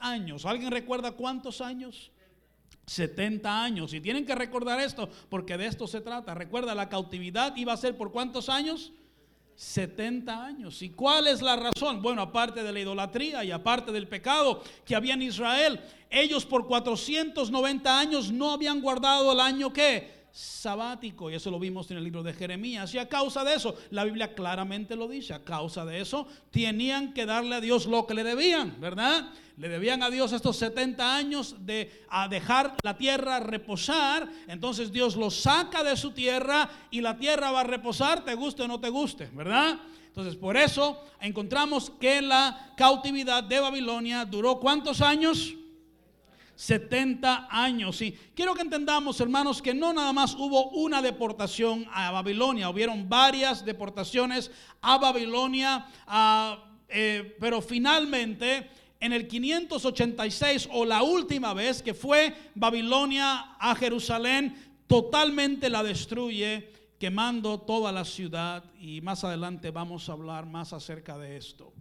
años? ¿Alguien recuerda cuántos años? 70 años. Y tienen que recordar esto porque de esto se trata. Recuerda, la cautividad iba a ser por cuántos años? 70 años. ¿Y cuál es la razón? Bueno, aparte de la idolatría y aparte del pecado que había en Israel, ellos por 490 años no habían guardado el año que sabático, y eso lo vimos en el libro de Jeremías, y a causa de eso, la Biblia claramente lo dice, a causa de eso, tenían que darle a Dios lo que le debían, ¿verdad? Le debían a Dios estos 70 años de a dejar la tierra reposar, entonces Dios los saca de su tierra y la tierra va a reposar, te guste o no te guste, ¿verdad? Entonces, por eso encontramos que la cautividad de Babilonia duró cuántos años? 70 años. Y quiero que entendamos, hermanos, que no nada más hubo una deportación a Babilonia, hubieron varias deportaciones a Babilonia, eh, pero finalmente en el 586 o la última vez que fue Babilonia a Jerusalén, totalmente la destruye, quemando toda la ciudad. Y más adelante vamos a hablar más acerca de esto.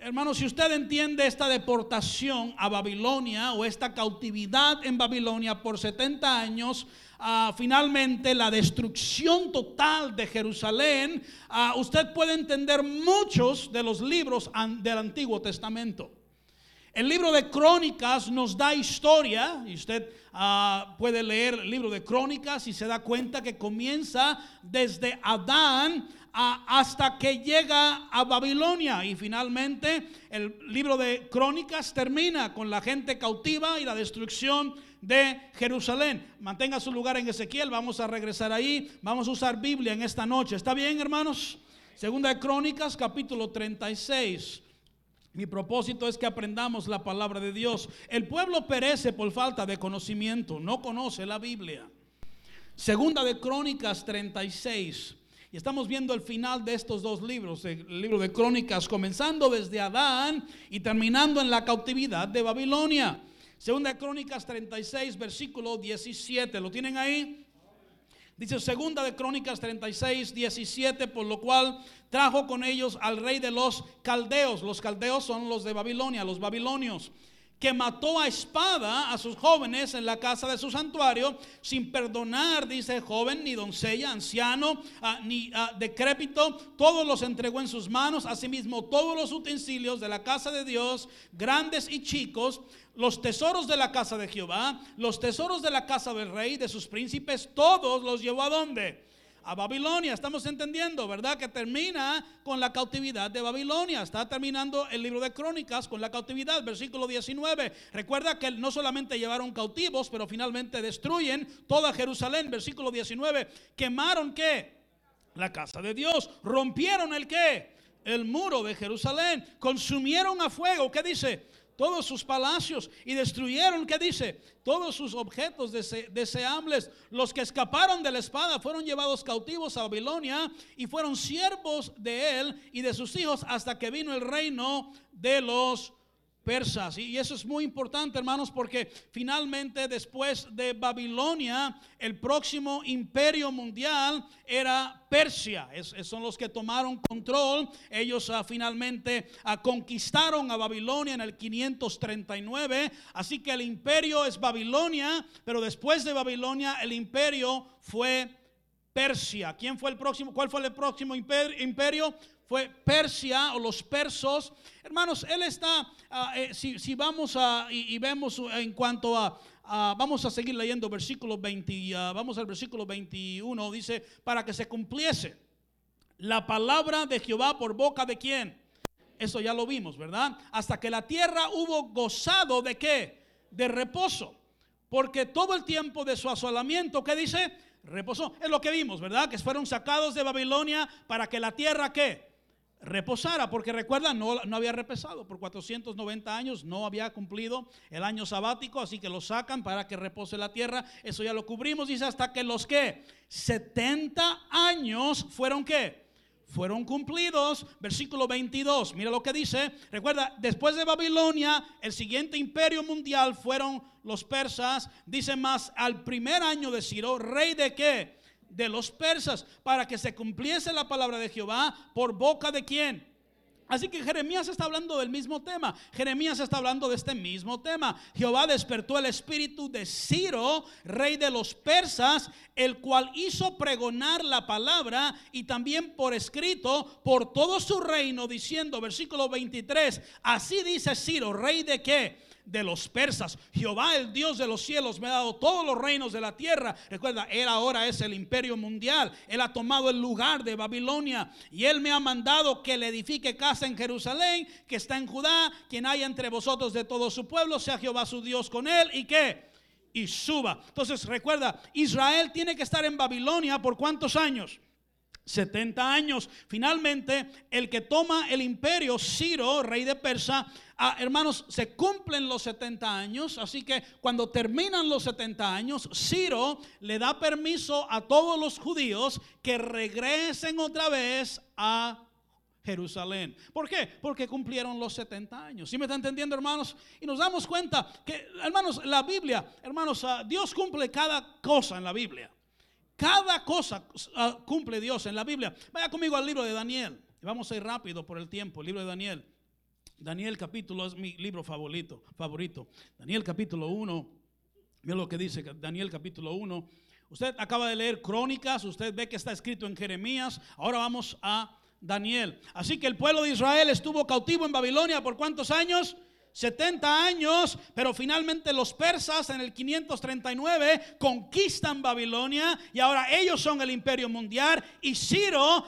Hermano, si usted entiende esta deportación a Babilonia o esta cautividad en Babilonia por 70 años, ah, finalmente la destrucción total de Jerusalén, ah, usted puede entender muchos de los libros del Antiguo Testamento. El libro de Crónicas nos da historia, y usted ah, puede leer el libro de Crónicas y se da cuenta que comienza desde Adán hasta que llega a Babilonia. Y finalmente el libro de Crónicas termina con la gente cautiva y la destrucción de Jerusalén. Mantenga su lugar en Ezequiel, vamos a regresar ahí, vamos a usar Biblia en esta noche. ¿Está bien, hermanos? Segunda de Crónicas, capítulo 36. Mi propósito es que aprendamos la palabra de Dios. El pueblo perece por falta de conocimiento, no conoce la Biblia. Segunda de Crónicas 36. Y estamos viendo el final de estos dos libros, el libro de Crónicas, comenzando desde Adán y terminando en la cautividad de Babilonia. Segunda de Crónicas 36, versículo 17. ¿Lo tienen ahí? Dice segunda de Crónicas 36, 17, por lo cual trajo con ellos al rey de los caldeos. Los caldeos son los de Babilonia, los babilonios que mató a espada a sus jóvenes en la casa de su santuario, sin perdonar, dice joven, ni doncella, anciano, ah, ni ah, decrépito, todos los entregó en sus manos, asimismo todos los utensilios de la casa de Dios, grandes y chicos, los tesoros de la casa de Jehová, los tesoros de la casa del rey, de sus príncipes, todos los llevó a dónde? A Babilonia. Estamos entendiendo, ¿verdad? Que termina con la cautividad de Babilonia. Está terminando el libro de Crónicas con la cautividad, versículo 19. Recuerda que no solamente llevaron cautivos, pero finalmente destruyen toda Jerusalén, versículo 19. Quemaron qué? La casa de Dios. Rompieron el qué? El muro de Jerusalén. Consumieron a fuego. ¿Qué dice? Todos sus palacios y destruyeron, ¿qué dice? Todos sus objetos deseables. Los que escaparon de la espada fueron llevados cautivos a Babilonia y fueron siervos de él y de sus hijos hasta que vino el reino de los persas. Y eso es muy importante, hermanos, porque finalmente después de Babilonia, el próximo imperio mundial era Persia. son los que tomaron control. Ellos ah, finalmente ah, conquistaron a Babilonia en el 539. Así que el imperio es Babilonia, pero después de Babilonia el imperio fue Persia. ¿Quién fue el próximo? ¿Cuál fue el próximo imperio? Fue Persia o los persos. Hermanos, él está, ah, eh, si, vamos a, y, vemos en cuanto a, vamos a seguir leyendo versículo 20, ah, vamos al versículo 21, dice, para que se cumpliese la palabra de Jehová por boca de quién. Eso ya lo vimos, ¿verdad? Hasta que la tierra hubo gozado de qué? De reposo. Porque todo el tiempo de su asolamiento, ¿qué dice? Reposó. Es lo que vimos, ¿verdad? Que fueron sacados de Babilonia para que la tierra, ¿qué? Reposara, porque recuerda, no, no había repesado. Por 490 años, no había cumplido el año sabático, así que lo sacan para que repose la tierra, eso ya lo cubrimos, dice hasta que los que 70 años fueron que fueron cumplidos, versículo 22, mira lo que dice, recuerda, después de Babilonia, el siguiente imperio mundial fueron los persas, dice más, al primer año de Ciro, rey de qué? De los persas para que se cumpliese la palabra de Jehová por boca de quién? Así que Jeremías está hablando del mismo tema. Jeremías está hablando de este mismo tema. Jehová despertó el espíritu de Ciro, rey de los persas, el cual hizo pregonar la palabra y también por escrito por todo su reino, diciendo, versículo 23, así dice Ciro, rey de qué? De los persas. Jehová, el Dios de los cielos, me ha dado todos los reinos de la tierra. Recuerda, Él ahora es el imperio mundial. Él ha tomado el lugar de Babilonia. Y Él me ha mandado que le edifique casa en Jerusalén, que está en Judá. Quien haya entre vosotros de todo su pueblo, sea Jehová su Dios con Él. ¿Y qué? Y suba. Entonces recuerda, Israel tiene que estar en Babilonia por cuántos años? 70 años. Finalmente, el que toma el imperio, Ciro, rey de Persa, ah, hermanos, se cumplen los 70 años. Así que cuando terminan los 70 años, Ciro le da permiso a todos los judíos que regresen otra vez a Jerusalén. ¿Por qué? Porque cumplieron los 70 años. ¿Sí me está entendiendo, hermanos? Y nos damos cuenta que, hermanos, la Biblia, hermanos, ah, Dios cumple cada cosa en la Biblia. Cada cosa ah, cumple Dios en la Biblia. Vaya conmigo al libro de Daniel. Vamos a ir rápido por el tiempo. El libro de Daniel. Daniel capítulo es mi libro favorito. favorito. Daniel capítulo 1. Mira lo que dice Daniel capítulo 1. Usted acaba de leer Crónicas. Usted ve que está escrito en Jeremías. Ahora vamos a Daniel. Así que el pueblo de Israel estuvo cautivo en Babilonia por cuántos años? 70 años, pero finalmente los persas en el 539 conquistan Babilonia y ahora ellos son el imperio mundial y Ciro,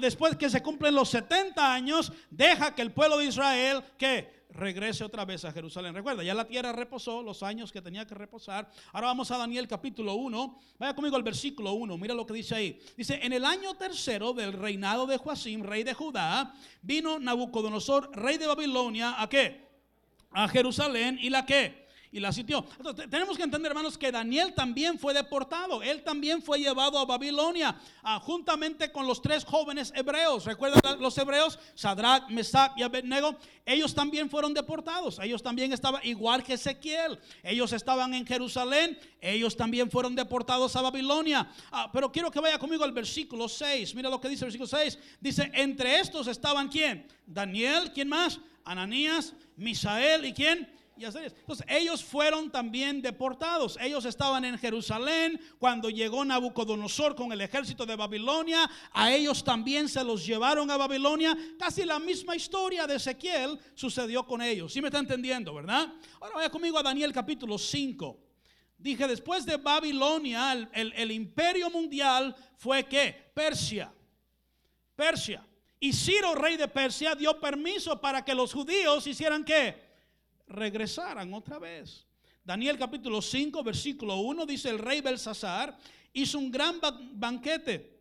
después que se cumplen los 70 años, deja que el pueblo de Israel que regrese otra vez a Jerusalén. Recuerda, ya la tierra reposó los años que tenía que reposar. Ahora vamos a Daniel capítulo 1. Vaya conmigo al versículo 1. Mira lo que dice ahí. Dice, en el año tercero del reinado de Joacim, rey de Judá, vino Nabucodonosor, rey de Babilonia, ¿a qué? A Jerusalén y la que y la sitió. Entonces, tenemos que entender, hermanos, que Daniel también fue deportado. Él también fue llevado a Babilonia, juntamente con los tres jóvenes hebreos. ¿Recuerdan los hebreos? Sadrach, Mesach y Abednego. Ellos también fueron deportados. Ellos también estaban igual que Ezequiel. Ellos estaban en Jerusalén. Ellos también fueron deportados a Babilonia. Ah, pero quiero que vaya conmigo al versículo 6. Mira lo que dice el versículo 6. Dice, entre estos estaban quién? Daniel, ¿quién más? Ananías, Misael y quién? Entonces ellos fueron también deportados. Ellos estaban en Jerusalén cuando llegó Nabucodonosor con el ejército de Babilonia. A ellos también se los llevaron a Babilonia. Casi la misma historia de Ezequiel sucedió con ellos. ¿Sí me está entendiendo, verdad? Ahora vaya conmigo a Daniel capítulo 5. Dije, después de Babilonia, el, el imperio mundial fue que Persia. Persia. Y Ciro, rey de Persia, dio permiso para que los judíos hicieran qué? Regresaran otra vez. Daniel capítulo 5, versículo 1 dice, el rey Belsasar hizo un gran banquete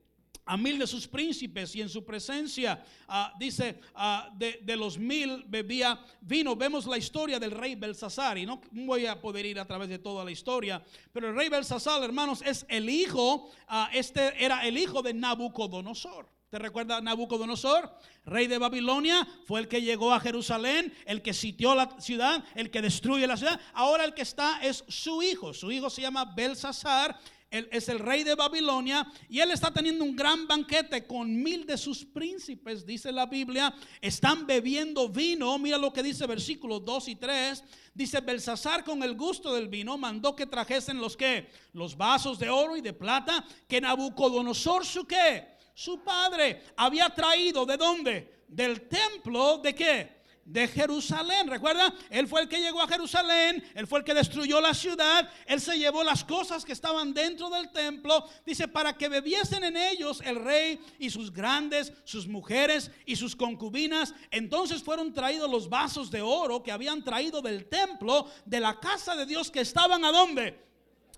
a mil de sus príncipes y en su presencia, ah, dice, ah, de, los mil bebía vino. Vemos la historia del rey Belsasar y no voy a poder ir a través de toda la historia, pero el rey Belsasar, hermanos, es el hijo, ah, este era el hijo de Nabucodonosor. ¿Te recuerda Nabucodonosor? Rey de Babilonia, fue el que llegó a Jerusalén, el que sitió la ciudad, el que destruye la ciudad. Ahora el que está es su hijo. Su hijo se llama Belsasar. Él es el rey de Babilonia y él está teniendo un gran banquete con mil de sus príncipes, dice la Biblia. Están bebiendo vino. Mira lo que dice versículos 2 y 3. Dice Belsasar con el gusto del vino mandó que trajesen los que los vasos de oro y de plata que Nabucodonosor su que su padre había traído de dónde? Del templo de qué? De Jerusalén. ¿Recuerda? Él fue el que llegó a Jerusalén, él fue el que destruyó la ciudad, él se llevó las cosas que estaban dentro del templo, dice, para que bebiesen en ellos el rey y sus grandes, sus mujeres y sus concubinas. Entonces fueron traídos los vasos de oro que habían traído del templo, de la casa de Dios que estaban a dónde?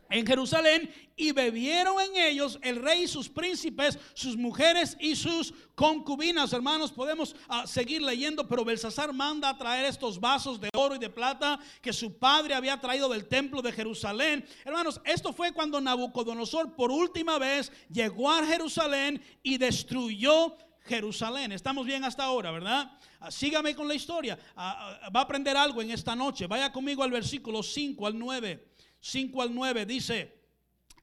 En Jerusalén y bebieron en ellos el rey y sus príncipes, sus mujeres y sus concubinas. Hermanos, podemos ah, seguir leyendo, pero Belsasar manda a traer estos vasos de oro y de plata que su padre había traído del templo de Jerusalén. Hermanos, esto fue cuando Nabucodonosor por última vez llegó a Jerusalén y destruyó Jerusalén. Estamos bien hasta ahora, ¿verdad? Ah, sígame con la historia. Ah, va a aprender algo en esta noche. Vaya conmigo al versículo 5 al 9. 5 al 9 dice,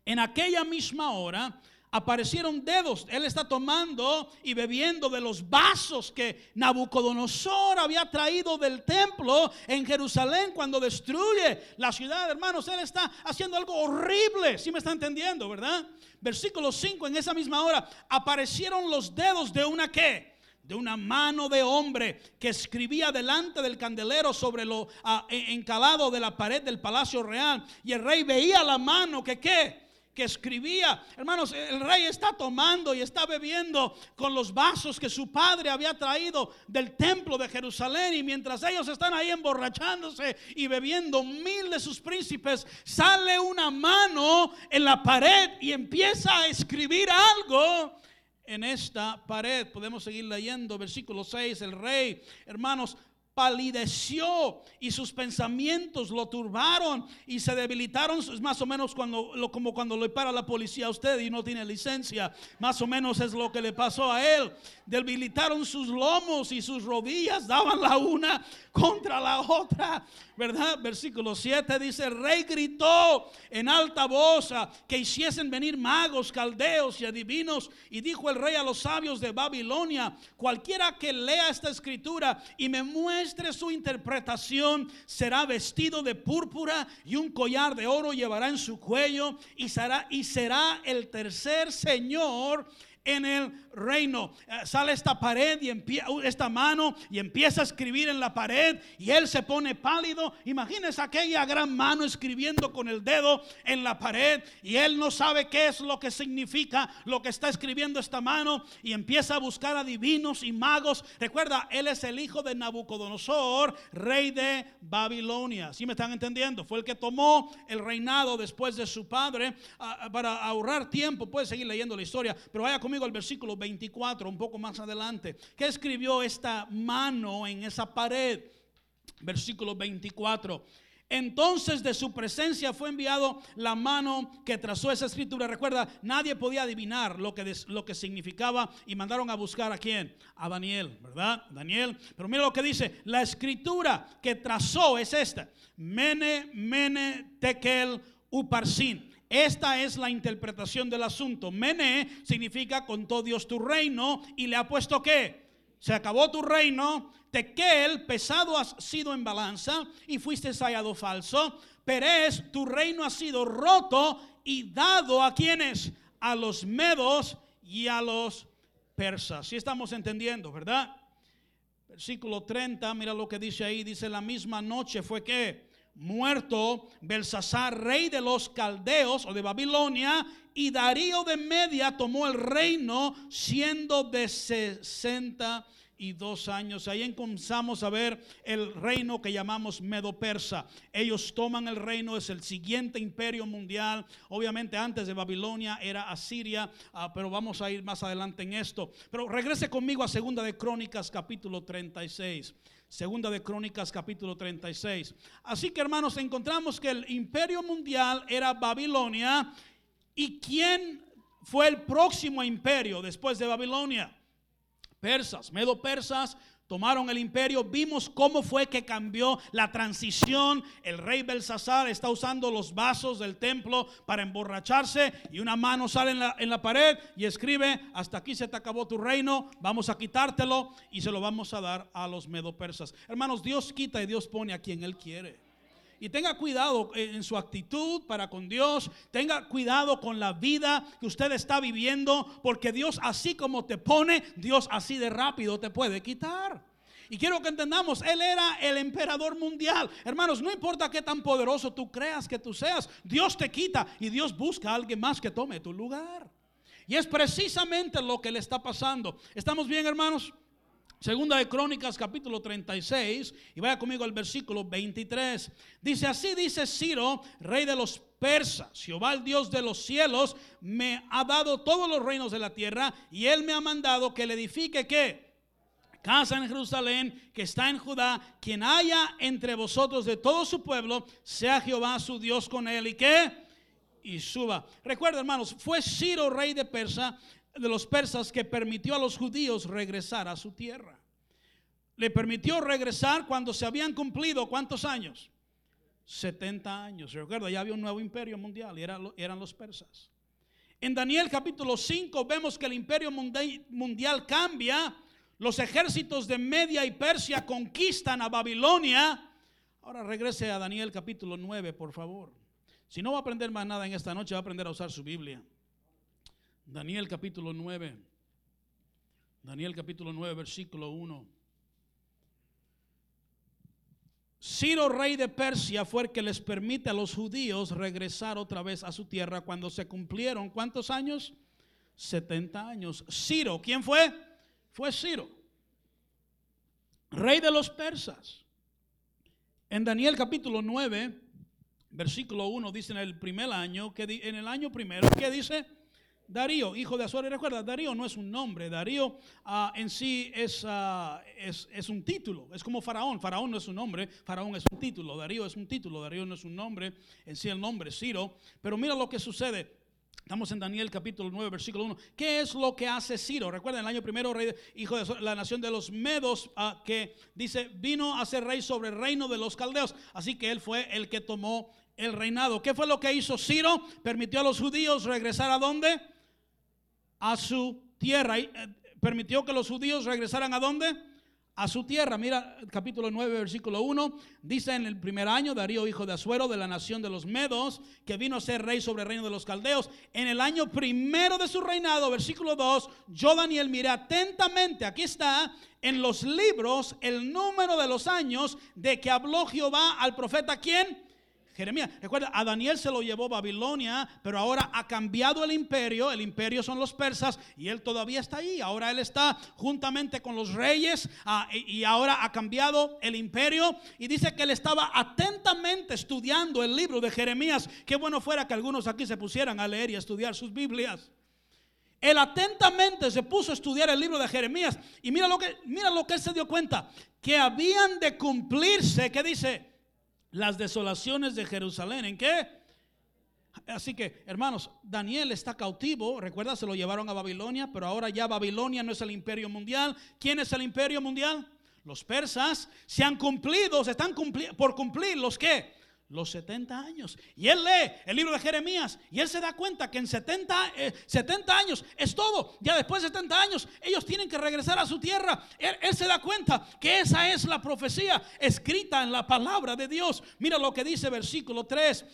en aquella misma hora aparecieron dedos. Él está tomando y bebiendo de los vasos que Nabucodonosor había traído del templo en Jerusalén cuando destruye la ciudad. Hermanos, él está haciendo algo horrible. Si me está entendiendo, verdad? Versículo 5, en esa misma hora aparecieron los dedos de una que de una mano de hombre que escribía delante del candelero sobre lo ah, encalado de la pared del palacio real. Y el rey veía la mano que qué? que escribía. Hermanos, el rey está tomando y está bebiendo con los vasos que su padre había traído del templo de Jerusalén. Y mientras ellos están ahí emborrachándose y bebiendo, mil de sus príncipes, sale una mano en la pared y empieza a escribir algo en esta pared. Podemos seguir leyendo versículo 6. El rey, hermanos, palideció y sus pensamientos lo turbaron y se debilitaron. Es más o menos cuando, lo, como cuando le para la policía a usted y no tiene licencia. Más o menos es lo que le pasó a él. Debilitaron sus lomos y sus rodillas daban la una contra la otra. ¿Verdad? Versículo 7 dice, el rey gritó en alta voz que hiciesen venir magos, caldeos y adivinos. Y dijo el rey a los sabios de Babilonia, cualquiera que lea esta escritura y me muestre su interpretación, será vestido de púrpura y un collar de oro llevará en su cuello y será, y será el tercer señor en el reino. Eh, sale esta pared y uh, esta mano y empieza a escribir en la pared y él se pone pálido. Imagínese aquella gran mano escribiendo con el dedo en la pared y él no sabe qué es lo que significa lo que está escribiendo esta mano y empieza a buscar a divinos y magos. Recuerda, él es el hijo de Nabucodonosor, rey de Babilonia. ¿Sí me están entendiendo? Fue el que tomó el reinado después de su padre ah, ah, para ahorrar tiempo. Puede seguir leyendo la historia, pero vaya conmigo al versículo 24, un poco más adelante. ¿Qué escribió esta mano en esa pared? Versículo 24. Entonces de su presencia fue enviado la mano que trazó esa escritura. Recuerda, nadie podía adivinar lo que, lo que significaba y mandaron a buscar a quién? A Daniel, ¿verdad? Daniel. Pero mira lo que dice, la escritura que trazó es esta. Mene, mene, tekel, uparsin. Esta es la interpretación del asunto. Mene significa contó Dios tu reino y le ha puesto qué? Se acabó tu reino. Tequel, pesado has sido en balanza y fuiste hallado falso. Perez, tu reino ha sido roto y dado a quienes? A los medos y a los persas. Si estamos entendiendo, ¿verdad? Versículo 30, mira lo que dice ahí. Dice la misma noche fue que muerto Belsasar, rey de los caldeos o de Babilonia, y Darío de Media tomó el reino siendo de 62 años. Ahí comenzamos a ver el reino que llamamos Medo-Persa. Ellos toman el reino, es el siguiente imperio mundial. Obviamente antes de Babilonia era Asiria, ah, pero vamos a ir más adelante en esto. Pero regrese conmigo a Segunda de Crónicas capítulo 36. Segunda de Crónicas capítulo 36. Así que hermanos, encontramos que el imperio mundial era Babilonia. ¿Y quién fue el próximo imperio después de Babilonia? Persas, medo persas, tomaron el imperio, vimos cómo fue que cambió la transición. El rey Belsasar está usando los vasos del templo para emborracharse y una mano sale en la, en la pared y escribe, hasta aquí se te acabó tu reino, vamos a quitártelo y se lo vamos a dar a los medo-persas. Hermanos, Dios quita y Dios pone a quien Él quiere. Y tenga cuidado en su actitud para con Dios. Tenga cuidado con la vida que usted está viviendo. Porque Dios así como te pone, Dios así de rápido te puede quitar. Y quiero que entendamos, Él era el emperador mundial. Hermanos, no importa qué tan poderoso tú creas que tú seas, Dios te quita y Dios busca a alguien más que tome tu lugar. Y es precisamente lo que le está pasando. ¿Estamos bien, hermanos? Segunda de Crónicas capítulo 36 y vaya conmigo al versículo 23. Dice así dice Ciro, rey de los persas, Jehová el Dios de los cielos me ha dado todos los reinos de la tierra y él me ha mandado que le edifique que casa en Jerusalén que está en Judá, quien haya entre vosotros de todo su pueblo, sea Jehová su Dios con él y que y suba. Recuerda, hermanos, fue Ciro rey de Persa de los persas que permitió a los judíos regresar a su tierra. Le permitió regresar cuando se habían cumplido cuántos años? 70 años. Recuerda, ya había un nuevo imperio mundial y eran, los persas. En Daniel capítulo 5 vemos que el imperio mundial cambia, los ejércitos de Media y Persia conquistan a Babilonia. Ahora regrese a Daniel capítulo 9, por favor. Si no va a aprender más nada en esta noche, va a aprender a usar su Biblia. Daniel capítulo 9. Daniel capítulo 9, versículo 1. Ciro, rey de Persia, fue el que les permite a los judíos regresar otra vez a su tierra cuando se cumplieron, ¿cuántos años? 70 años. Ciro, ¿quién fue? Fue Ciro, rey de los persas. En Daniel capítulo 9, versículo 1 dice en el primer año, en el año primero, ¿qué dice? Darío, hijo de Azuero. Y recuerda, Darío no es un nombre, Darío ah, en sí es, es, un título, es como Faraón. Faraón no es un nombre, Faraón es un título, Darío es un título, Darío no es un nombre, en sí el nombre es Ciro. Pero mira lo que sucede. Estamos en Daniel capítulo 9, versículo 1. ¿Qué es lo que hace Ciro? Recuerden, el año primero, rey, hijo de la nación de los Medos, ah, que dice, vino a ser rey sobre el reino de los caldeos. Así que él fue el que tomó el reinado. ¿Qué fue lo que hizo Ciro? Permitió a los judíos regresar a dónde? A su tierra. Y, eh, permitió que los judíos regresaran a dónde? A su tierra. Mira, capítulo 9, versículo 1. Dice en el primer año, Darío, hijo de Azuero, de la nación de los Medos, que vino a ser rey sobre el reino de los caldeos. En el año primero de su reinado, versículo 2, yo, Daniel, miré atentamente, aquí está, en los libros, el número de los años de que habló Jehová al profeta, ¿quién? Jeremías, recuerda, a Daniel se lo llevó Babilonia, pero ahora ha cambiado el imperio, el imperio son los persas y él todavía está ahí, ahora él está juntamente con los reyes ah, y ahora ha cambiado el imperio y dice que él estaba atentamente estudiando el libro de Jeremías, qué bueno fuera que algunos aquí se pusieran a leer y a estudiar sus Biblias. Él atentamente se puso a estudiar el libro de Jeremías y mira lo que, mira lo que él se dio cuenta, que habían de cumplirse, ¿qué dice? Las desolaciones de Jerusalén. ¿En qué? Así que, hermanos, Daniel está cautivo. Recuerda, se lo llevaron a Babilonia, pero ahora ya Babilonia no es el imperio mundial. ¿Quién es el imperio mundial? Los persas se han cumplido, se están por cumplir los que los 70 años. Y él lee el libro de Jeremías y él se da cuenta que en 70, 70 eh, años es todo. Ya después de 70 años ellos tienen que regresar a su tierra. Él, él, se da cuenta que esa es la profecía escrita en la palabra de Dios. Mira lo que dice versículo 3.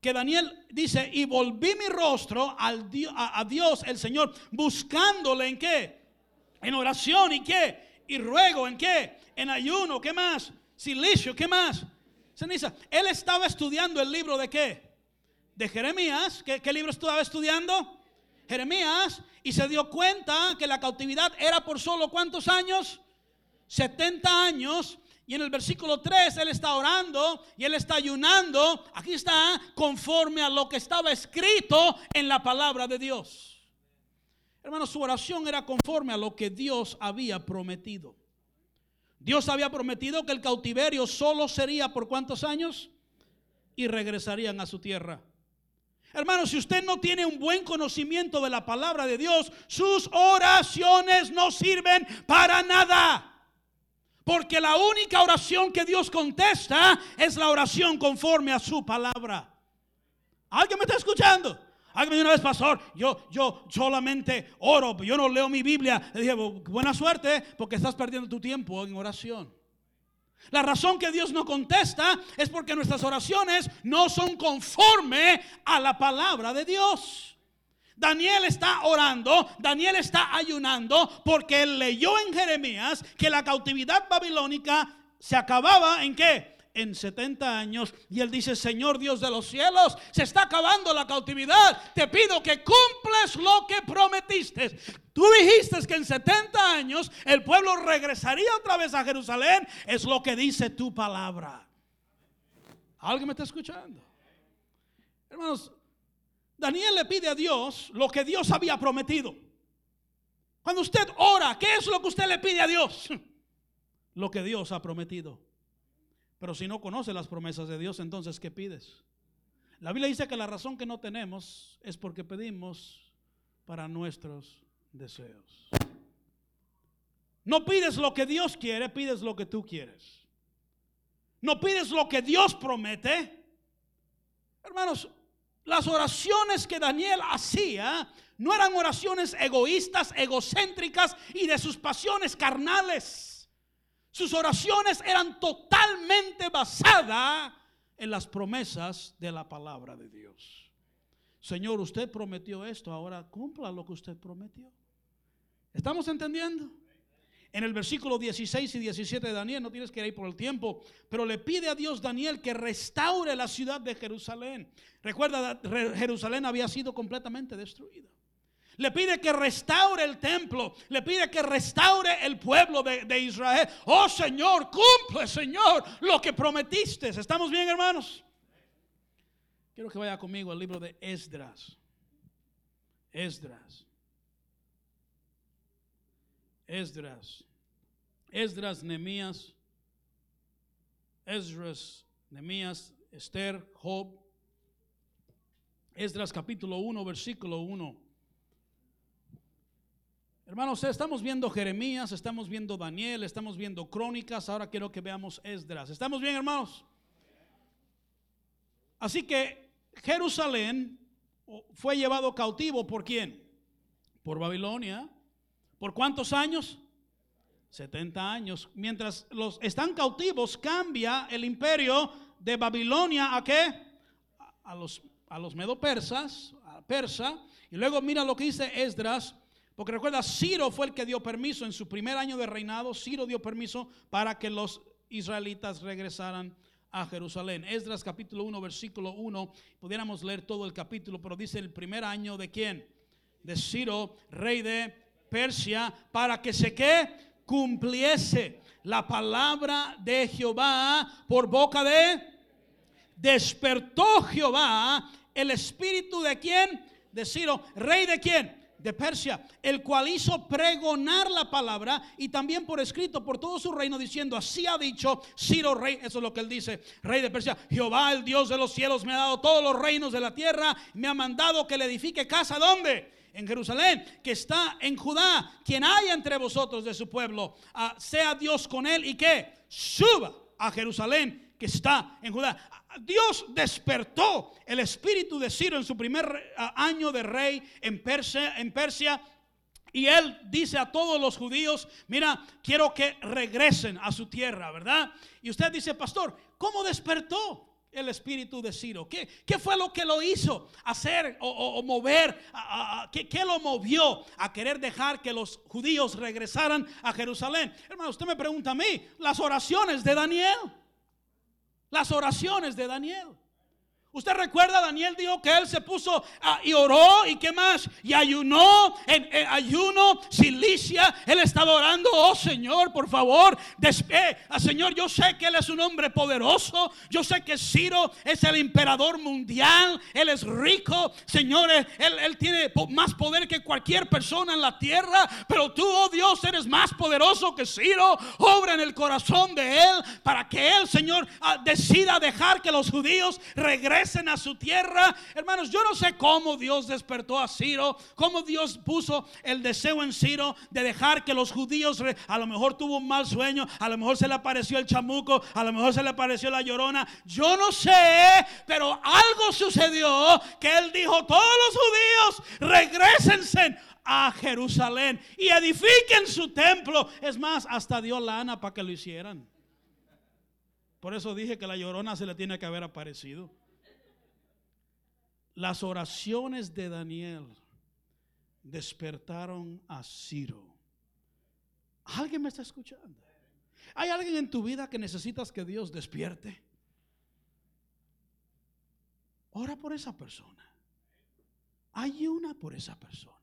Que Daniel dice, y volví mi rostro al a, a Dios el Señor, buscándole en qué? En oración y qué? Y ruego en qué? En ayuno, ¿qué más? Silicio, ¿qué más? Ceniza. Él estaba estudiando el libro de qué? De Jeremías. ¿Qué, libro estaba estudiando? Jeremías. Y se dio cuenta que la cautividad era por solo cuántos años? 70 años. Y en el versículo 3 él está orando y él está ayunando. Aquí está conforme a lo que estaba escrito en la palabra de Dios. Hermanos, su oración era conforme a lo que Dios había prometido. Dios había prometido que el cautiverio solo sería por cuántos años y regresarían a su tierra. Hermano, si usted no tiene un buen conocimiento de la palabra de Dios, sus oraciones no sirven para nada. Porque la única oración que Dios contesta es la oración conforme a su palabra. ¿Alguien me está escuchando? Alguien una vez, pastor, yo, yo solamente oro, yo no leo mi Biblia. Le dije, buena suerte, porque estás perdiendo tu tiempo en oración. La razón que Dios no contesta es porque nuestras oraciones no son conforme a la palabra de Dios. Daniel está orando, Daniel está ayunando porque él leyó en Jeremías que la cautividad babilónica se acababa en qué? En 70 años. Y él dice, Señor Dios de los cielos, se está acabando la cautividad. Te pido que cumples lo que prometiste. Tú dijiste que en 70 años el pueblo regresaría otra vez a Jerusalén. Es lo que dice tu palabra. ¿Alguien me está escuchando? Hermanos, Daniel le pide a Dios lo que Dios había prometido. Cuando usted ora, ¿qué es lo que usted le pide a Dios? Lo que Dios ha prometido. Pero si no conoces las promesas de Dios, entonces ¿qué pides? La Biblia dice que la razón que no tenemos es porque pedimos para nuestros deseos. No pides lo que Dios quiere, pides lo que tú quieres. No pides lo que Dios promete. Hermanos, las oraciones que Daniel hacía no eran oraciones egoístas, egocéntricas y de sus pasiones carnales. Sus oraciones eran totalmente basadas en las promesas de la palabra de Dios. Señor, usted prometió esto, ahora cumpla lo que usted prometió. ¿Estamos entendiendo? En el versículo 16 y 17 de Daniel, no tienes que ir por el tiempo, pero le pide a Dios Daniel que restaure la ciudad de Jerusalén. Recuerda, Jerusalén había sido completamente destruida. Le pide que restaure el templo. Le pide que restaure el pueblo de, Israel. Oh Señor, cumple Señor lo que prometiste. ¿Estamos bien hermanos? Quiero que vaya conmigo al libro de Esdras. Esdras. Esdras. Esdras, Nemías. Esdras, Nemías, Esther, Job. Esdras capítulo 1, versículo 1. Hermanos, estamos viendo Jeremías, estamos viendo Daniel, estamos viendo Crónicas, ahora quiero que veamos Esdras. ¿Estamos bien, hermanos? Así que Jerusalén fue llevado cautivo por quién? Por Babilonia. ¿Por cuántos años? 70 años. Mientras los están cautivos, cambia el imperio de Babilonia a qué? A los, a los medo-persas, a persa. Y luego mira lo que dice Esdras porque recuerda, Ciro fue el que dio permiso en su primer año de reinado. Ciro dio permiso para que los israelitas regresaran a Jerusalén. Esdras capítulo 1, versículo 1. Pudiéramos leer todo el capítulo, pero dice el primer año de quién? De Ciro, rey de Persia, para que se que cumpliese la palabra de Jehová por boca de... Despertó Jehová el espíritu de quién? De Ciro, rey de quién? De Persia, el cual hizo pregonar la palabra y también por escrito por todo su reino diciendo, así ha dicho Ciro rey, eso es lo que él dice, rey de Persia, Jehová el Dios de los cielos me ha dado todos los reinos de la tierra, me ha mandado que le edifique casa, ¿dónde? En Jerusalén, que está en Judá, quien haya entre vosotros de su pueblo, ah, sea Dios con él y que suba a Jerusalén que está en Judá. Dios despertó el espíritu de Ciro en su primer año de rey en Persia, en Persia y él dice a todos los judíos, mira, quiero que regresen a su tierra, ¿verdad? Y usted dice, pastor, ¿cómo despertó? el espíritu de Ciro? ¿Qué, ¿Qué, fue lo que lo hizo hacer o, mover? ¿qué, ¿qué, lo movió a querer dejar que los judíos regresaran a Jerusalén? Hermano, usted me pregunta a mí, las oraciones de Daniel. Las oraciones de Daniel. Usted recuerda, Daniel dijo que él se puso y oró y qué más, y ayunó en, ayuno, silicia. Él estaba orando, oh Señor, por favor, despe a Señor. Yo sé que él es un hombre poderoso. Yo sé que Ciro es el emperador mundial. Él es rico, Señor. Él, él tiene más poder que cualquier persona en la tierra. Pero tú, oh Dios, eres más poderoso que Ciro. Obra en el corazón de él para que él, Señor, ah, decida dejar que los judíos regresen a su tierra. Hermanos, yo no sé cómo Dios despertó a Ciro, cómo Dios puso el deseo en Ciro de dejar que los judíos, a lo mejor tuvo un mal sueño, a lo mejor se le apareció el chamuco, a lo mejor se le apareció la llorona. Yo no sé, pero algo sucedió que él dijo, todos los judíos regresense a Jerusalén y edifiquen su templo. Es más, hasta dio lana para que lo hicieran. Por eso dije que la llorona se le tiene que haber aparecido las oraciones de Daniel despertaron a Ciro. ¿Alguien me está escuchando? ¿Hay alguien en tu vida que necesitas que Dios despierte? Ora por esa persona. Hay una por esa persona.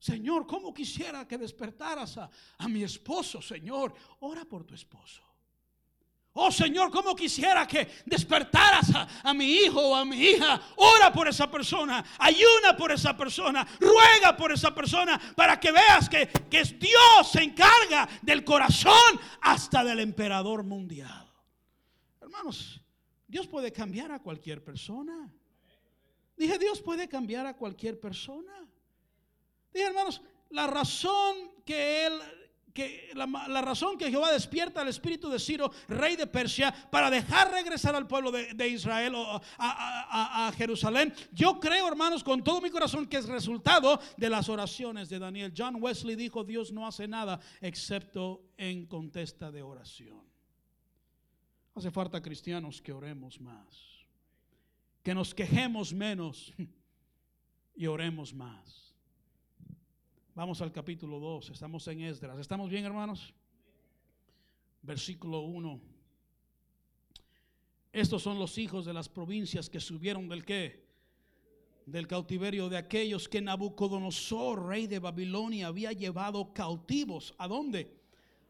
Señor, ¿cómo quisiera que despertaras a, a mi esposo, Señor? Ora por tu esposo. Oh Señor, como quisiera que despertaras a, mi hijo o a mi hija. Ora por esa persona, ayuna por esa persona, ruega por esa persona para que veas que, que Dios se encarga del corazón hasta del emperador mundial. Hermanos, Dios puede cambiar a cualquier persona. Dije, Dios puede cambiar a cualquier persona. Dije, hermanos, la razón que Él que la, razón que Jehová despierta al espíritu de Ciro, rey de Persia, para dejar regresar al pueblo de, de Israel o a, a, a, Jerusalén, yo creo, hermanos, con todo mi corazón que es resultado de las oraciones de Daniel. John Wesley dijo, Dios no hace nada excepto en contesta de oración. Hace falta cristianos que oremos más, que nos quejemos menos y oremos más. Vamos al capítulo 2, estamos en Esdras. ¿Estamos bien, hermanos? Versículo 1. Estos son los hijos de las provincias que subieron del qué? Del cautiverio de aquellos que Nabucodonosor, rey de Babilonia, había llevado cautivos. ¿A dónde?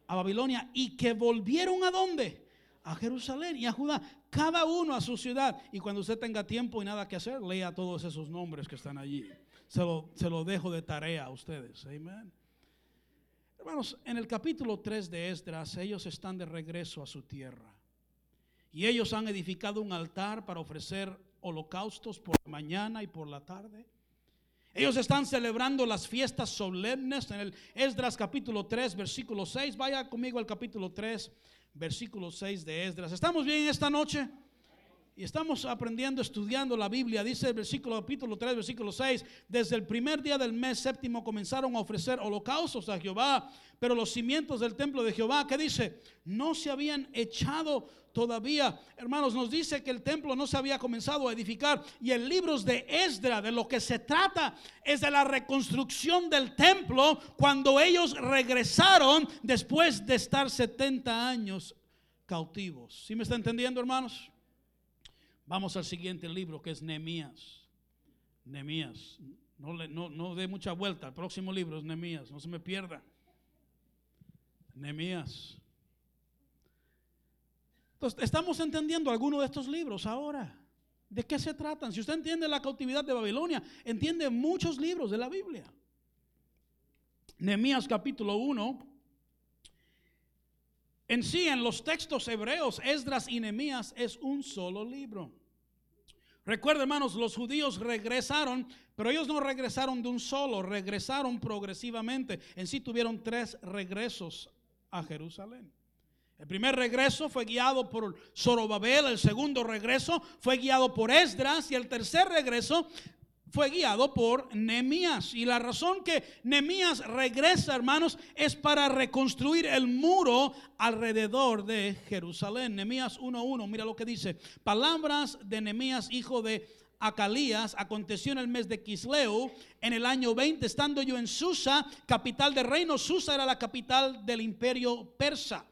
A Babilonia. Y que volvieron a dónde? A Jerusalén y a Judá. Cada uno a su ciudad. Y cuando usted tenga tiempo y nada que hacer, lea todos esos nombres que están allí. Se lo, dejo de tarea a ustedes. Amén. Hermanos, en el capítulo 3 de Esdras, ellos están de regreso a su tierra. Y ellos han edificado un altar para ofrecer holocaustos por la mañana y por la tarde. Ellos están celebrando las fiestas solemnes en el Esdras capítulo 3, versículo 6. Vaya conmigo al capítulo 3, versículo 6 de Esdras. ¿Estamos bien esta noche? Y estamos aprendiendo, estudiando la Biblia. Dice el versículo capítulo 3, versículo 6. Desde el primer día del mes séptimo comenzaron a ofrecer holocaustos a Jehová. Pero los cimientos del templo de Jehová, ¿qué dice? No se habían echado todavía. Hermanos, nos dice que el templo no se había comenzado a edificar. Y el libro de Esdra, de lo que se trata, es de la reconstrucción del templo cuando ellos regresaron después de estar 70 años cautivos. ¿Sí me está entendiendo, hermanos? Vamos al siguiente libro que es Nehemías. Nehemías. No, no, no dé mucha vuelta. El próximo libro es Nehemías. No se me pierda. Nehemías. Entonces, estamos entendiendo algunos de estos libros ahora. ¿De qué se tratan? Si usted entiende la cautividad de Babilonia, entiende muchos libros de la Biblia. Nehemías capítulo 1 en sí, en los textos hebreos, Esdras y Nehemías es un solo libro. Recuerda, hermanos, los judíos regresaron, pero ellos no regresaron de un solo, regresaron progresivamente. En sí tuvieron tres regresos a Jerusalén. El primer regreso fue guiado por Zorobabel, el segundo regreso fue guiado por Esdras y el tercer regreso fue guiado por Nemías. Y la razón que Nemías regresa, hermanos, es para reconstruir el muro alrededor de Jerusalén. Nemías 1.1, mira lo que dice. Palabras de Nemías, hijo de Acalías, aconteció en el mes de Quisleu, en el año 20, estando yo en Susa, capital del reino. Susa era la capital del imperio persa.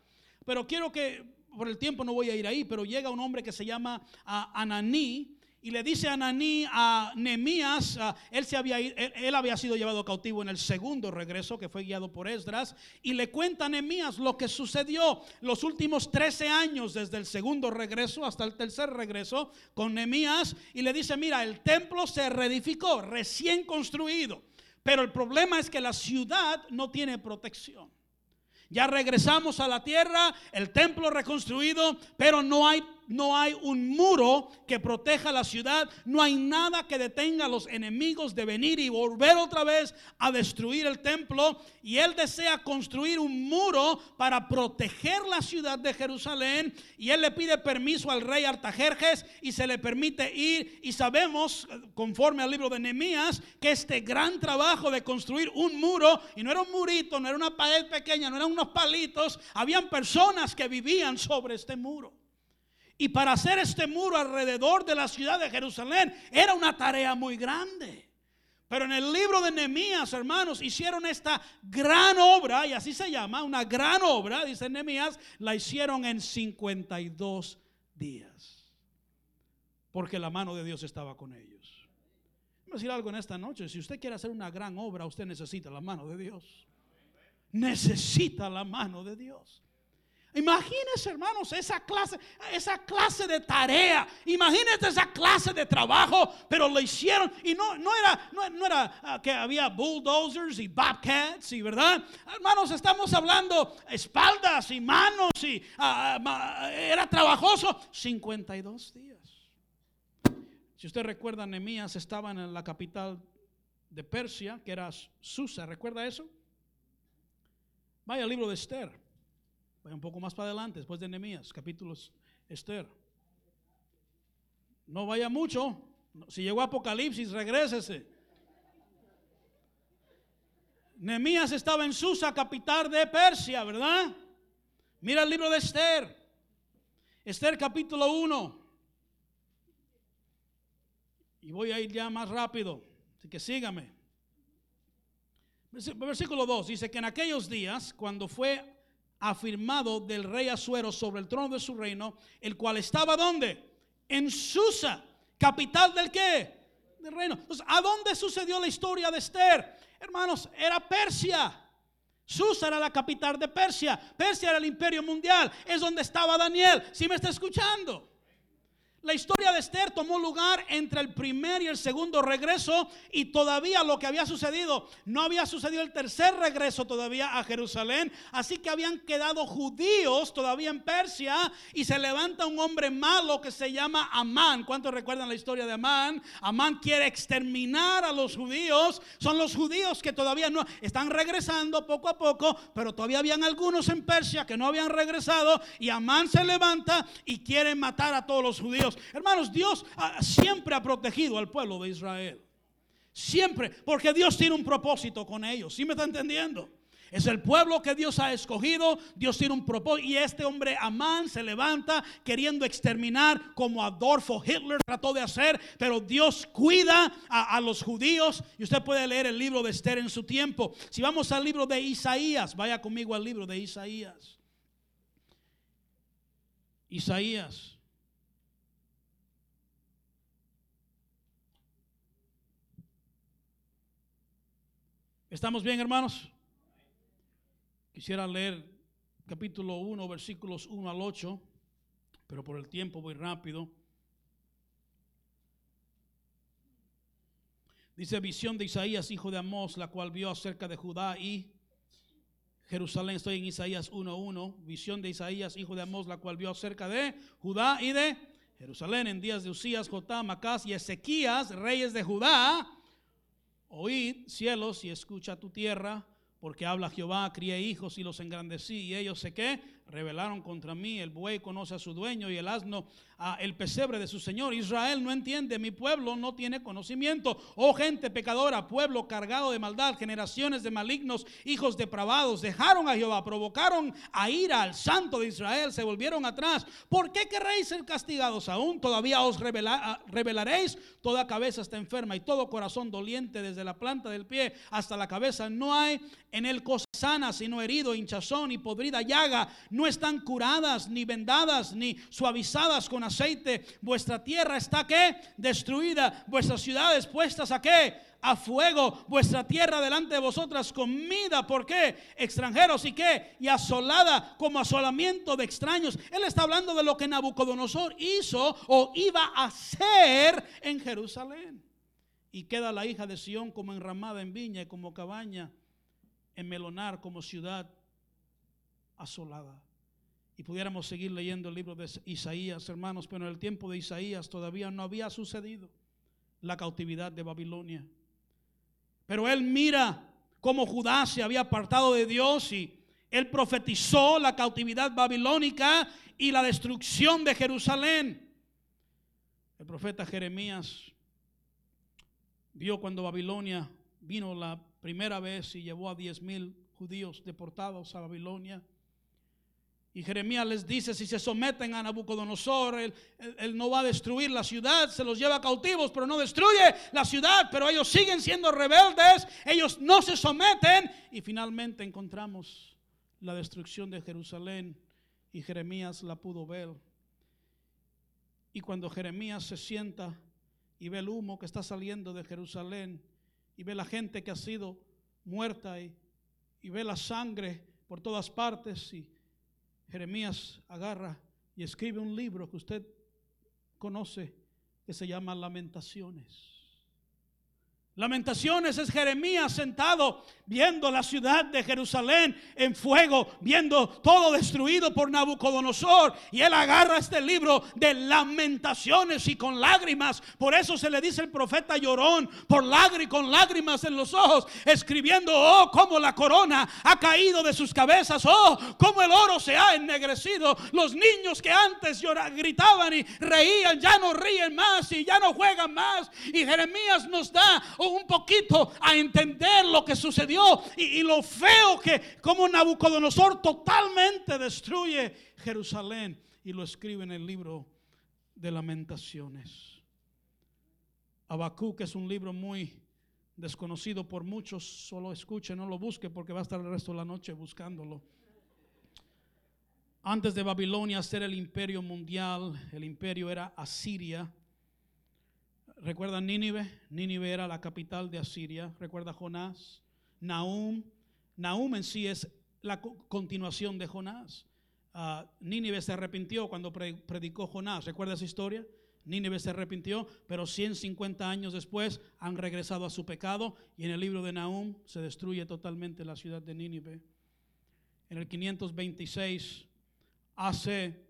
Pero quiero que, por el tiempo no voy a ir ahí, pero llega un hombre que se llama Ananí y le dice a Ananí a Nemías, él, se había, él, había sido llevado cautivo en el segundo regreso que fue guiado por Esdras, y le cuenta a Nemías lo que sucedió los últimos 13 años desde el segundo regreso hasta el tercer regreso con Nemías, y le dice, mira, el templo se reedificó, recién construido, pero el problema es que la ciudad no tiene protección. Ya regresamos a la tierra, el templo reconstruido, pero no hay no hay un muro que proteja la ciudad, no hay nada que detenga a los enemigos de venir y volver otra vez a destruir el templo. Y él desea construir un muro para proteger la ciudad de Jerusalén. Y él le pide permiso al rey Artajerjes y se le permite ir. Y sabemos, conforme al libro de Nehemías, que este gran trabajo de construir un muro, y no era un murito, no era una pared pequeña, no eran unos palitos, habían personas que vivían sobre este muro. Y para hacer este muro alrededor de la ciudad de Jerusalén era una tarea muy grande. Pero en el libro de Nehemías, hermanos, hicieron esta gran obra, y así se llama, una gran obra, dice Nehemías, la hicieron en 52 días. Porque la mano de Dios estaba con ellos. Voy a decir algo en esta noche, si usted quiere hacer una gran obra, usted necesita la mano de Dios. Necesita la mano de Dios. Imagínense, hermanos, esa clase, esa clase de tarea. Imagínense esa clase de trabajo, pero lo hicieron. Y no, no era, no, era ah, que había bulldozers y bobcats, y verdad. Hermanos, estamos hablando espaldas y manos y ah, era trabajoso. 52 días. Si usted recuerda, Nehemías estaba en la capital de Persia, que era Susa. ¿Recuerda eso? Vaya al libro de Esther. Vaya un poco más para adelante, después de Nehemías, capítulos Esther. No vaya mucho. Si llegó Apocalipsis, regrésese. Nehemías estaba en Susa, capital de Persia, ¿verdad? Mira el libro de Esther. Esther capítulo 1. Y voy a ir ya más rápido. Así que sígame. Versículo 2 dice que en aquellos días, cuando fue afirmado del rey Asuero sobre el trono de su reino, el cual estaba ¿dónde? En Susa, capital del qué? Del reino. Entonces, ¿a dónde sucedió la historia de Esther? Hermanos, era Persia. Susa era la capital de Persia. Persia era el imperio mundial. Es donde estaba Daniel. Si me está escuchando. La historia de Esther tomó lugar entre el primer y el segundo regreso y todavía lo que había sucedido, no había sucedido el tercer regreso todavía a Jerusalén, así que habían quedado judíos todavía en Persia y se levanta un hombre malo que se llama Amán. ¿Cuántos recuerdan la historia de Amán? Amán quiere exterminar a los judíos, son los judíos que todavía no están regresando poco a poco, pero todavía habían algunos en Persia que no habían regresado y Amán se levanta y quiere matar a todos los judíos. Hermanos, Dios siempre ha protegido al pueblo de Israel. Siempre, porque Dios tiene un propósito con ellos. ¿Sí me está entendiendo? Es el pueblo que Dios ha escogido. Dios tiene un propósito. Y este hombre Amán se levanta queriendo exterminar como Adolfo Hitler trató de hacer. Pero Dios cuida a, a, los judíos. Y usted puede leer el libro de Esther en su tiempo. Si vamos al libro de Isaías, vaya conmigo al libro de Isaías. Isaías. ¿Estamos bien, hermanos? Quisiera leer capítulo 1, versículos 1 al 8, pero por el tiempo voy rápido. Dice visión de Isaías, hijo de Amós, la cual vio acerca de Judá y Jerusalén. Estoy en Isaías 1.1. Visión de Isaías, hijo de Amós, la cual vio acerca de Judá y de Jerusalén en días de Usías, Jotam, Acaz y Ezequías, reyes de Judá Oíd, cielos, y escucha tu tierra, porque habla Jehová, crié hijos y los engrandecí, y ellos sé que rebelaron contra mí. El buey conoce a su dueño y el asno a el pesebre de su señor. Israel no entiende, mi pueblo no tiene conocimiento. Oh gente pecadora, pueblo cargado de maldad, generaciones de malignos, hijos depravados, dejaron a Jehová, provocaron a ira al santo de Israel, se volvieron atrás. ¿Por qué querréis ser castigados aún? Todavía os revelaréis. Toda cabeza está enferma y todo corazón doliente desde la planta del pie hasta la cabeza. No hay en él cosa sana, sino herido, hinchazón y podrida llaga no están curadas, ni vendadas, ni suavizadas con aceite. Vuestra tierra está que destruida, vuestras ciudades puestas a qué? A fuego, vuestra tierra delante de vosotras comida, ¿por qué? Extranjeros y qué? Y asolada como asolamiento de extraños. Él está hablando de lo que Nabucodonosor hizo o iba a hacer en Jerusalén. Y queda la hija de Sión como enramada en viña y como cabaña en melonar, como ciudad asolada. Y pudiéramos seguir leyendo el libro de Isaías, hermanos, pero en el tiempo de Isaías todavía no había sucedido la cautividad de Babilonia. Pero él mira cómo Judá se había apartado de Dios y él profetizó la cautividad babilónica y la destrucción de Jerusalén. El profeta Jeremías vio cuando Babilonia vino la primera vez y llevó a diez mil judíos deportados a Babilonia. Y Jeremías les dice, si se someten a Nabucodonosor, él, no va a destruir la ciudad, se los lleva cautivos, pero no destruye la ciudad, pero ellos siguen siendo rebeldes, ellos no se someten. Y finalmente encontramos la destrucción de Jerusalén y Jeremías la pudo ver. Y cuando Jeremías se sienta y ve el humo que está saliendo de Jerusalén y ve la gente que ha sido muerta y, y ve la sangre por todas partes y Jeremías agarra y escribe un libro que usted conoce que se llama Lamentaciones. Lamentaciones es Jeremías sentado viendo la ciudad de Jerusalén en fuego, viendo todo destruido por Nabucodonosor. Y él agarra este libro de lamentaciones y con lágrimas. Por eso se le dice el profeta llorón, por lágrimas, con lágrimas en los ojos, escribiendo, oh, como la corona ha caído de sus cabezas, oh, como el oro se ha ennegrecido. Los niños que antes gritaban y reían, ya no ríen más y ya no juegan más. Y Jeremías nos da un poquito a entender lo que sucedió y, lo feo que como Nabucodonosor totalmente destruye Jerusalén y lo escribe en el libro de lamentaciones. que es un libro muy desconocido por muchos, solo escuche, no lo busque porque va a estar el resto de la noche buscándolo. Antes de Babilonia ser el imperio mundial, el imperio era Asiria. ¿Recuerdan Nínive? Nínive era la capital de Asiria. ¿Recuerda Jonás? Nahum. Nahum en sí es la continuación de Jonás. Uh, Nínive se arrepintió cuando predicó Jonás. ¿Recuerda esa historia? Nínive se arrepintió, pero 150 años después han regresado a su pecado y en el libro de Nahum se destruye totalmente la ciudad de Nínive. En el 526, hace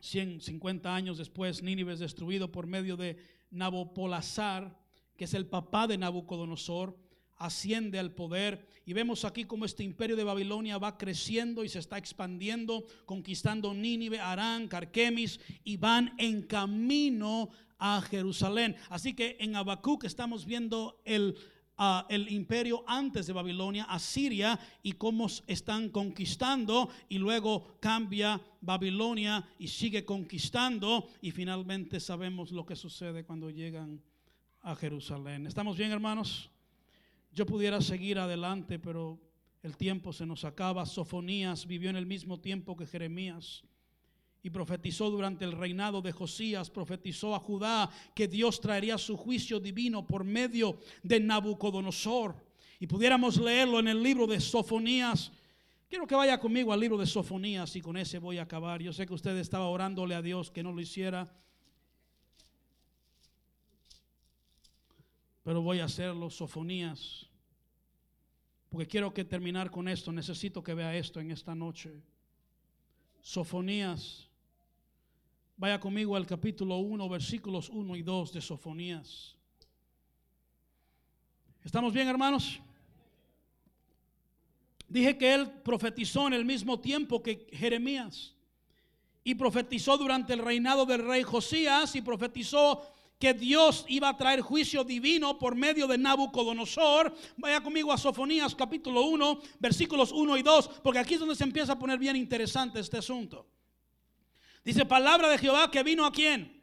150 años después, Nínive es destruido por medio de Nabopolazar, que es el papá de Nabucodonosor, asciende al poder y vemos aquí como este imperio de Babilonia va creciendo y se está expandiendo, conquistando Nínive, Arán, Carquemis y van en camino a Jerusalén. Así que en Habacuc estamos viendo el, el imperio antes de Babilonia, Asiria, y cómo están conquistando y luego cambia Babilonia y sigue conquistando y finalmente sabemos lo que sucede cuando llegan a Jerusalén. ¿Estamos bien hermanos? Yo pudiera seguir adelante, pero el tiempo se nos acaba. Sofonías vivió en el mismo tiempo que Jeremías y profetizó durante el reinado de Josías, profetizó a Judá que Dios traería su juicio divino por medio de Nabucodonosor. Y pudiéramos leerlo en el libro de Sofonías. Quiero que vaya conmigo al libro de Sofonías y con ese voy a acabar. Yo sé que usted estaba orándole a Dios que no lo hiciera. pero voy a hacerlo, Sofonías, porque quiero que terminar con esto, necesito que vea esto en esta noche. Sofonías, vaya conmigo al capítulo 1, versículos 1 y 2 de Sofonías. ¿Estamos bien, hermanos? Dije que él profetizó en el mismo tiempo que Jeremías. Y profetizó durante el reinado del rey Josías y profetizó que Dios iba a traer juicio divino por medio de Nabucodonosor. Vaya conmigo a Sofonías capítulo 1, versículos 1 y 2, porque aquí es donde se empieza a poner bien interesante este asunto. Dice palabra de Jehová que vino a quién?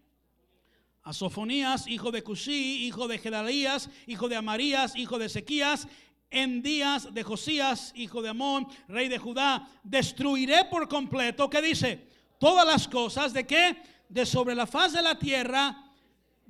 A Sofonías, hijo de Cusí, hijo de Gedalías, hijo de Amarías, hijo de Ezequías, en días de Josías, hijo de Amón, rey de Judá, destruiré por completo, ¿qué dice? Todas las cosas de qué? De sobre la faz de la tierra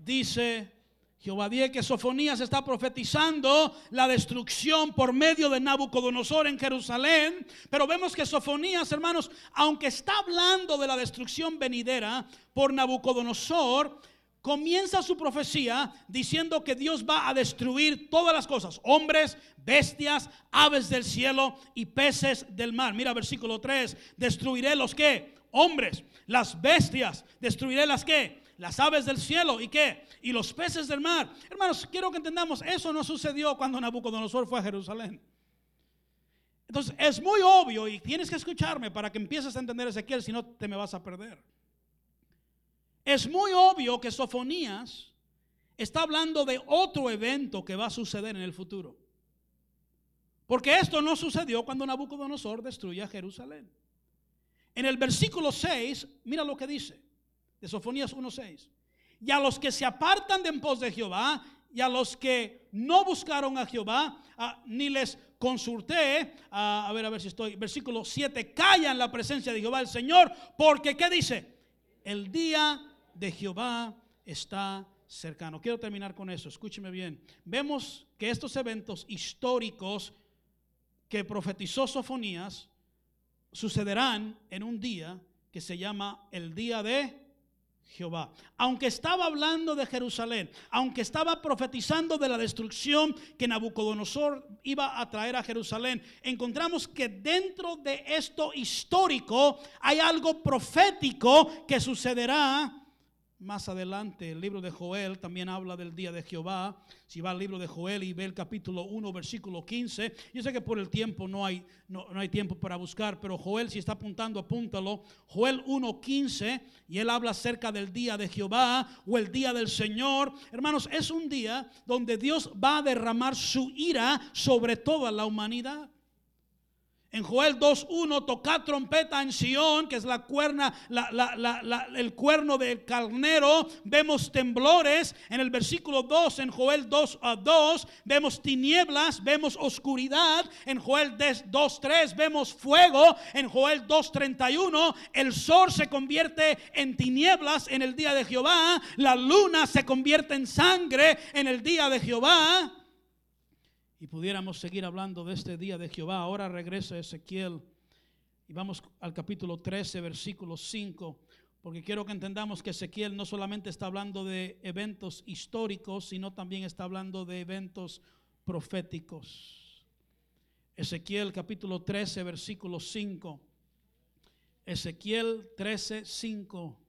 dice Jehová die que Sofonías está profetizando la destrucción por medio de Nabucodonosor en Jerusalén, pero vemos que Sofonías, hermanos, aunque está hablando de la destrucción venidera por Nabucodonosor, comienza su profecía diciendo que Dios va a destruir todas las cosas, hombres, bestias, aves del cielo y peces del mar. Mira versículo 3, destruiré los que, hombres, las bestias, destruiré las que, las aves del cielo y qué? Y los peces del mar. Hermanos, quiero que entendamos, eso no sucedió cuando Nabucodonosor fue a Jerusalén. Entonces, es muy obvio y tienes que escucharme para que empieces a entender Ezequiel, si no te me vas a perder. Es muy obvio que Sofonías está hablando de otro evento que va a suceder en el futuro. Porque esto no sucedió cuando Nabucodonosor destruye a Jerusalén. En el versículo 6, mira lo que dice de Sofonías 1.6. Y a los que se apartan de en pos de Jehová, y a los que no buscaron a Jehová, ni les consulté, a ver, a ver si estoy, versículo 7, callan la presencia de Jehová el Señor, porque ¿qué dice? El día de Jehová está cercano. Quiero terminar con eso, escúcheme bien. Vemos que estos eventos históricos que profetizó Sofonías sucederán en un día que se llama el día de Jehová. Aunque estaba hablando de Jerusalén, aunque estaba profetizando de la destrucción que Nabucodonosor iba a traer a Jerusalén, encontramos que dentro de esto histórico hay algo profético que sucederá más adelante, el libro de Joel también habla del día de Jehová. Si va al libro de Joel y ve el capítulo 1, versículo 15, yo sé que por el tiempo no hay, no, hay tiempo para buscar, pero Joel, si está apuntando, apúntalo. Joel 1, 15, y él habla acerca del día de Jehová o el día del Señor. Hermanos, es un día donde Dios va a derramar su ira sobre toda la humanidad. En Joel 2.1, tocar trompeta en Sión, que es la cuerna, el cuerno del carnero, vemos temblores. En el versículo 2, en Joel 2 a 2, vemos tinieblas, vemos oscuridad. En Joel 2.3 vemos fuego. En Joel 2.31, el sol se convierte en tinieblas en el día de Jehová. La luna se convierte en sangre en el día de Jehová y pudiéramos seguir hablando de este día de Jehová. Ahora regresa Ezequiel y vamos al capítulo 13, versículo 5, porque quiero que entendamos que Ezequiel no solamente está hablando de eventos históricos, sino también está hablando de eventos proféticos. Ezequiel capítulo 13, versículo 5. Ezequiel 13, 5.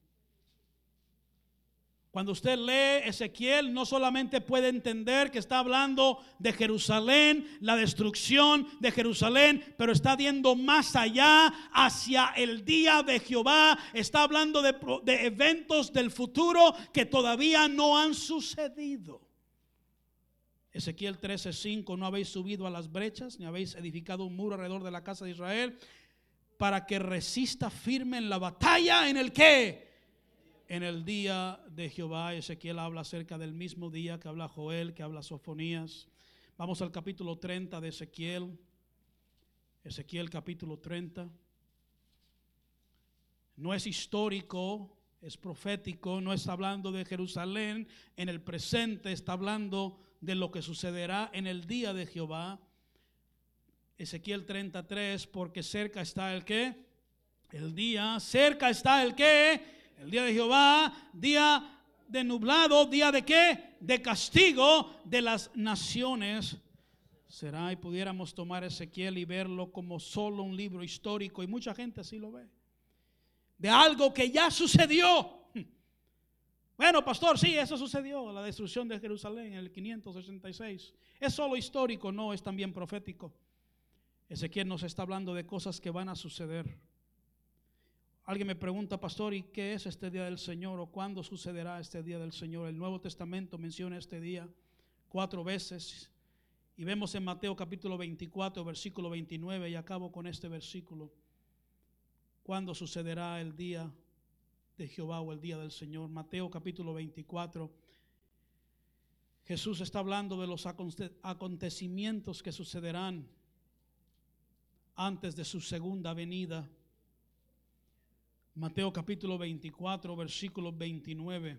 Cuando usted lee Ezequiel, no solamente puede entender que está hablando de Jerusalén, la destrucción de Jerusalén, pero está viendo más allá hacia el día de Jehová. Está hablando de, de eventos del futuro que todavía no han sucedido. Ezequiel 13:5, no habéis subido a las brechas, ni habéis edificado un muro alrededor de la casa de Israel, para que resista firme en la batalla en el que en el día de Jehová. Ezequiel habla acerca del mismo día que habla Joel, que habla Sofonías. Vamos al capítulo 30 de Ezequiel. Ezequiel capítulo 30. No es histórico, es profético, no está hablando de Jerusalén en el presente, está hablando de lo que sucederá en el día de Jehová. Ezequiel 33, porque cerca está el que, el día, cerca está el que, el día de Jehová, día de nublado, día de qué? De castigo de las naciones. Será y pudiéramos tomar Ezequiel y verlo como solo un libro histórico, y mucha gente así lo ve, de algo que ya sucedió. Bueno, pastor, sí, eso sucedió, la destrucción de Jerusalén en el 566. Es solo histórico, no, es también profético. Ezequiel nos está hablando de cosas que van a suceder. Alguien me pregunta, pastor, ¿y qué es este día del Señor? ¿O cuándo sucederá este día del Señor? El Nuevo Testamento menciona este día cuatro veces. Y vemos en Mateo capítulo 24, versículo 29, y acabo con este versículo. ¿Cuándo sucederá el día de Jehová o el día del Señor? Mateo capítulo 24. Jesús está hablando de los acontecimientos que sucederán antes de su segunda venida. Mateo capítulo 24, versículo 29.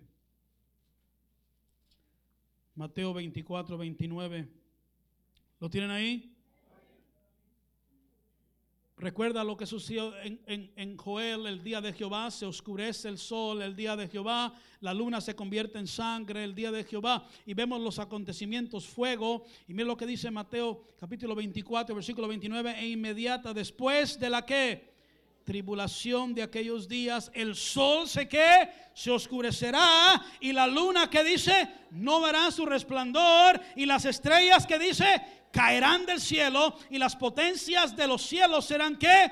Mateo 24, 29. ¿Lo tienen ahí? Recuerda lo que sucedió en, en, Joel, el día de Jehová, se oscurece el sol, el día de Jehová, la luna se convierte en sangre, el día de Jehová, y vemos los acontecimientos, fuego, y mira lo que dice Mateo capítulo 24, versículo 29, e inmediata después de la que tribulación de aquellos días, el sol se que se oscurecerá y la luna que dice no verá su resplandor y las estrellas que dice caerán del cielo y las potencias de los cielos serán que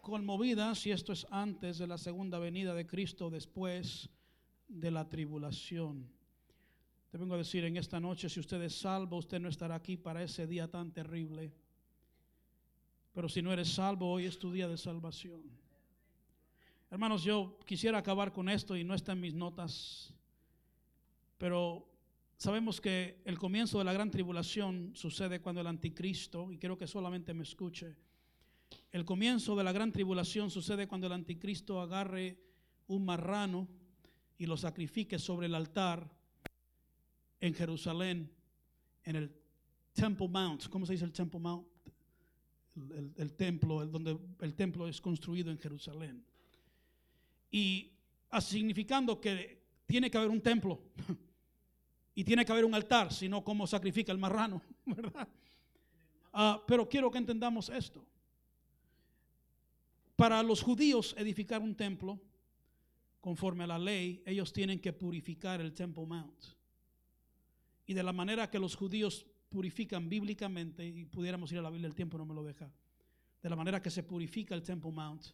conmovidas y esto es antes de la segunda venida de Cristo después de la tribulación. Te vengo a decir en esta noche, si usted es salvo, usted no estará aquí para ese día tan terrible. Pero si no eres salvo, hoy es tu día de salvación. Hermanos, yo quisiera acabar con esto y no está en mis notas, pero sabemos que el comienzo de la gran tribulación sucede cuando el anticristo, y quiero que solamente me escuche, el comienzo de la gran tribulación sucede cuando el anticristo agarre un marrano y lo sacrifique sobre el altar en Jerusalén, en el Temple Mount. ¿Cómo se dice el Temple Mount? El, templo, el, donde el templo es construido en Jerusalén. Y significando que tiene que haber un templo y tiene que haber un altar, sino como sacrifica el marrano, ¿verdad? Ah, pero quiero que entendamos esto. Para los judíos edificar un templo, conforme a la ley, ellos tienen que purificar el Temple Mount. Y de la manera que los judíos purifican bíblicamente, y pudiéramos ir a la Biblia, el tiempo no me lo deja, de la manera que se purifica el Temple Mount,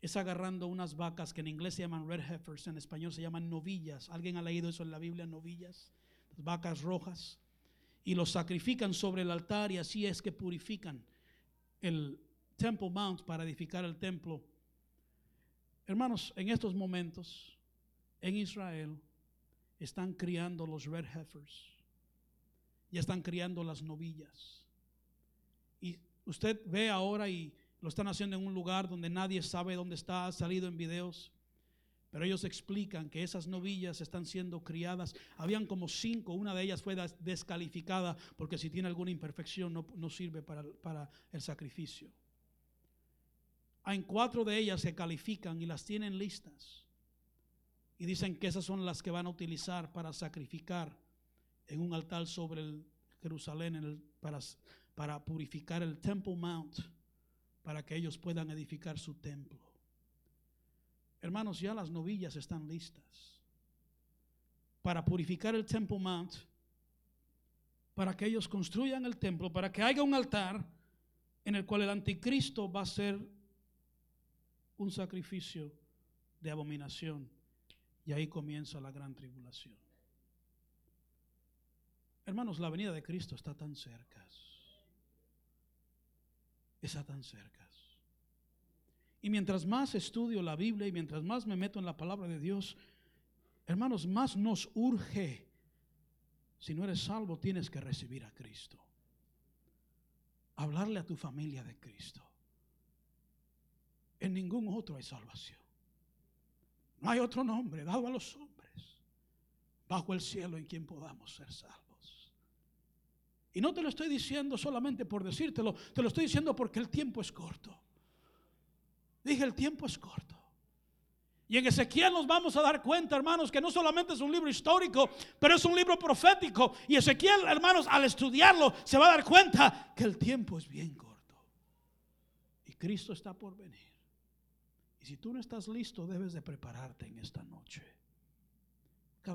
es agarrando unas vacas que en inglés se llaman red heifers, en español se llaman novillas. ¿Alguien ha leído eso en la Biblia, novillas? vacas rojas. Y los sacrifican sobre el altar y así es que purifican el Temple Mount para edificar el templo. Hermanos, en estos momentos en Israel están criando los red heifers. Ya están criando las novillas. Y usted ve ahora y lo están haciendo en un lugar donde nadie sabe dónde está, ha salido en videos. Pero ellos explican que esas novillas están siendo criadas. Habían como cinco, una de ellas fue descalificada porque si tiene alguna imperfección no, sirve para, para, el sacrificio. Hay cuatro de ellas se califican y las tienen listas. Y dicen que esas son las que van a utilizar para sacrificar en un altar sobre el Jerusalén para, para purificar el Temple Mount, para que ellos puedan edificar su templo. Hermanos, ya las novillas están listas para purificar el Temple Mount, para que ellos construyan el templo, para que haya un altar en el cual el anticristo va a ser un sacrificio de abominación. Y ahí comienza la gran tribulación. Hermanos, la venida de Cristo está tan cerca. Está tan cerca. Y mientras más estudio la Biblia y mientras más me meto en la palabra de Dios, hermanos, más nos urge. Si no eres salvo, tienes que recibir a Cristo. Hablarle a tu familia de Cristo. En ningún otro hay salvación. No hay otro nombre dado a los hombres bajo el cielo en quien podamos ser salvos. Y no te lo estoy diciendo solamente por decírtelo, te lo estoy diciendo porque el tiempo es corto. Dije, el tiempo es corto. Y en Ezequiel nos vamos a dar cuenta, hermanos, que no solamente es un libro histórico, pero es un libro profético. Y Ezequiel, hermanos, al estudiarlo, se va a dar cuenta que el tiempo es bien corto. Y Cristo está por venir. Y si tú no estás listo, debes de prepararte en esta noche.